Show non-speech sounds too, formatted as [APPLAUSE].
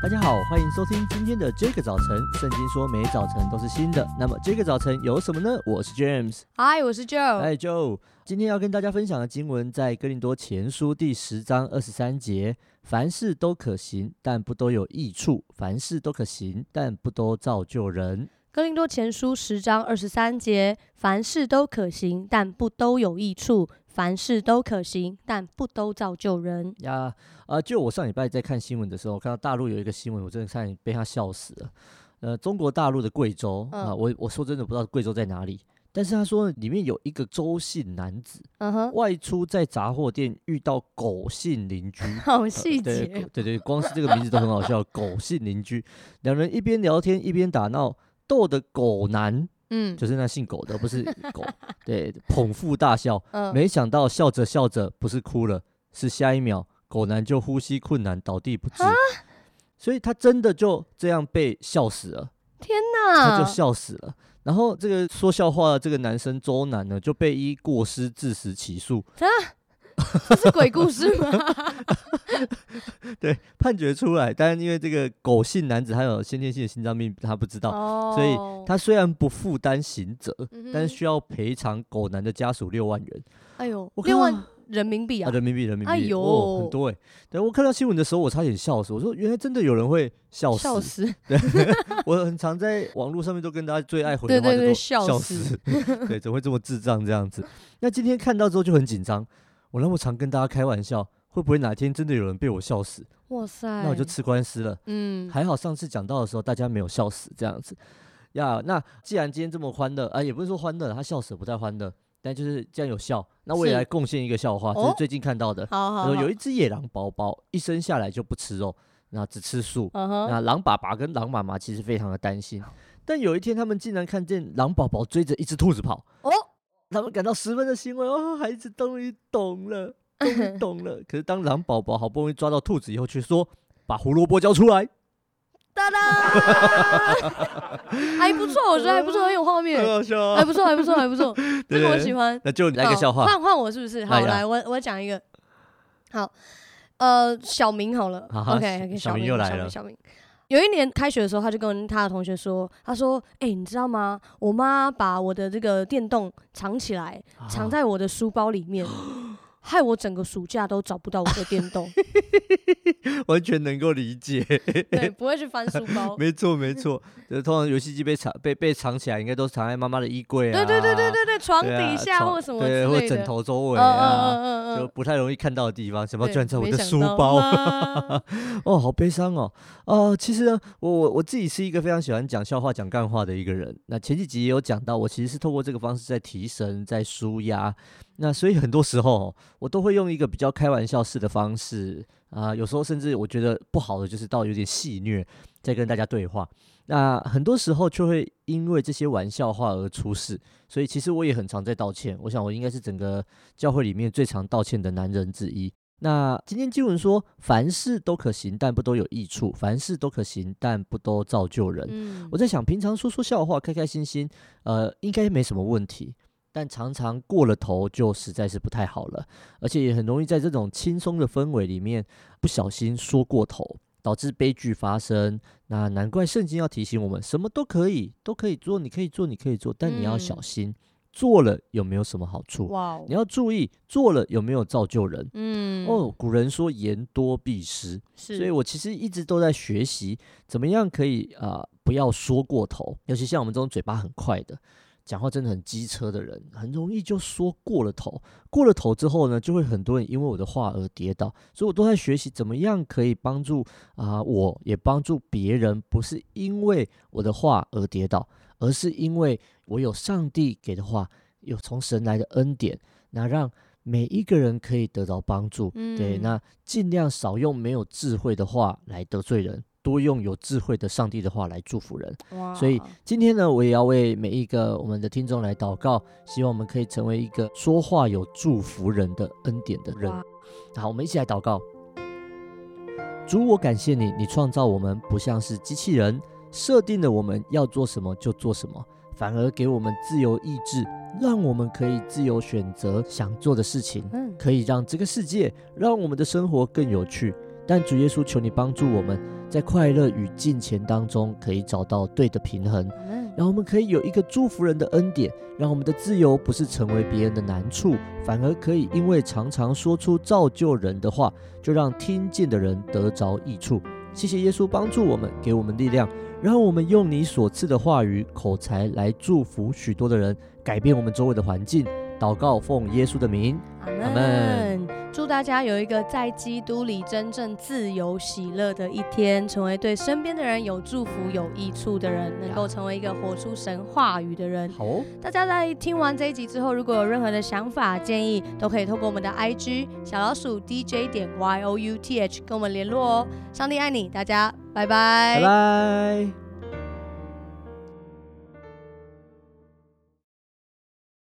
大家好，欢迎收听今天的这个早晨。圣经说每早晨都是新的，那么这个早晨有什么呢？我是 James，嗨，我是 Joe，嗨 Joe。今天要跟大家分享的经文在哥林多前书第十章二十三节：凡事都可行，但不都有益处；凡事都可行，但不都造就人。哥林多前书十章二十三节：凡事都可行，但不都有益处。凡事都可行，但不都造就人呀。呃，就我上礼拜在看新闻的时候，看到大陆有一个新闻，我真的差点被他笑死了。呃，中国大陆的贵州啊，我我说真的不知道贵州在哪里，但是他说里面有一个周姓男子，嗯哼，外出在杂货店遇到狗姓邻居，[LAUGHS] 好细节，对对对，光是这个名字都很好笑，[LAUGHS] 狗姓邻居，两人一边聊天一边打闹，逗的狗男。嗯，就是那姓狗的，不是 [LAUGHS] 狗，对，捧腹大笑。嗯，没想到笑着笑着，不是哭了，是下一秒狗男就呼吸困难倒地不治，所以他真的就这样被笑死了。天哪，他就笑死了。然后这个说笑话的这个男生周南呢，就被依过失致死起诉。[LAUGHS] 这是鬼故事吗？[LAUGHS] 对，判决出来，但是因为这个狗姓男子他有先天性的心脏病，他不知道，哦、所以他虽然不负担刑责，嗯、但是需要赔偿狗男的家属六万元。哎呦，六万人民币啊，啊！人民币，人民币，哎呦，哦、很多哎。对，我看到新闻的时候，我差点笑死。我说，原来真的有人会笑死。笑死。对，[LAUGHS] 我很常在网络上面都跟大家最爱回的话就说笑死。对，怎么会这么智障这样子？那今天看到之后就很紧张。我那么常跟大家开玩笑，会不会哪天真的有人被我笑死？哇塞！那我就吃官司了。嗯，还好上次讲到的时候大家没有笑死，这样子。呀，那既然今天这么欢乐啊，也不是说欢乐，他笑死不太欢乐，但就是既然有笑，那我也来贡献一个笑话，是就是最近看到的。好好，好，有一只野狼宝宝，一生下来就不吃肉，那只吃素。Uh huh、那狼爸爸跟狼妈妈其实非常的担心，但有一天他们竟然看见狼宝宝追着一只兔子跑。哦。他们感到十分的欣慰哦，孩子终于懂了，终于 [LAUGHS] 懂了。可是当狼宝宝好不容易抓到兔子以后，却说：“把胡萝卜交出来。”哒哒，[LAUGHS] 还不错，我觉得还不错，很有画面，还不错，还不错，[LAUGHS] 还不错，这个我喜欢。那就来个笑话，换换我是不是？好，来，我我讲一个。好，呃，小明好了，OK，小明又来了，小明。有一年开学的时候，他就跟他的同学说：“他说，哎、欸，你知道吗？我妈把我的这个电动藏起来，藏在我的书包里面。[LAUGHS] ”害我整个暑假都找不到我的电动，[LAUGHS] 完全能够理解。[LAUGHS] 对，不会去翻书包。[LAUGHS] 没错，没错。就通常游戏机被藏被被藏起来，应该都藏在妈妈的衣柜啊。对对对对对对，床底下或什么之类的，或枕头周围啊，就不太容易看到的地方。什么居然在我的书包？[LAUGHS] 哦，好悲伤哦。哦，其实呢，我我我自己是一个非常喜欢讲笑话、讲干话的一个人。那前几集也有讲到，我其实是透过这个方式在提神、在舒压。那所以很多时候，我都会用一个比较开玩笑式的方式啊，有时候甚至我觉得不好的就是到有点戏谑，在跟大家对话。那很多时候就会因为这些玩笑话而出事，所以其实我也很常在道歉。我想我应该是整个教会里面最常道歉的男人之一。那今天经文说，凡事都可行，但不都有益处；凡事都可行，但不都造就人。嗯，我在想，平常说说笑话，开开心心，呃，应该没什么问题。但常常过了头就实在是不太好了，而且也很容易在这种轻松的氛围里面不小心说过头，导致悲剧发生。那难怪圣经要提醒我们，什么都可以，都可以做，你可以做，你可以做，但你要小心，嗯、做了有没有什么好处？哇哦，你要注意做了有没有造就人？嗯，哦，古人说言多必失，是，所以我其实一直都在学习怎么样可以啊、呃，不要说过头，尤其像我们这种嘴巴很快的。讲话真的很机车的人，很容易就说过了头。过了头之后呢，就会很多人因为我的话而跌倒。所以我都在学习怎么样可以帮助啊、呃，我也帮助别人，不是因为我的话而跌倒，而是因为我有上帝给的话，有从神来的恩典，那让每一个人可以得到帮助。嗯、对，那尽量少用没有智慧的话来得罪人。多用有智慧的上帝的话来祝福人，所以今天呢，我也要为每一个我们的听众来祷告，希望我们可以成为一个说话有祝福人的恩典的人。好，我们一起来祷告。主，我感谢你，你创造我们不像是机器人，设定了我们要做什么就做什么，反而给我们自由意志，让我们可以自由选择想做的事情，可以让这个世界，让我们的生活更有趣。但主耶稣，求你帮助我们在快乐与金钱当中可以找到对的平衡，让我们可以有一个祝福人的恩典，让我们的自由不是成为别人的难处，反而可以因为常常说出造就人的话，就让听见的人得着益处。谢谢耶稣帮助我们，给我们力量，让我们用你所赐的话语口才来祝福许多的人，改变我们周围的环境。祷告奉耶稣的名，阿门。祝大家有一个在基督里真正自由喜乐的一天，成为对身边的人有祝福有益处的人，能够成为一个活出神话语的人。好哦，大家在听完这一集之后，如果有任何的想法建议，都可以透过我们的 IG 小老鼠 DJ 点 Y O U T H 跟我们联络哦。上帝爱你，大家拜拜，拜拜。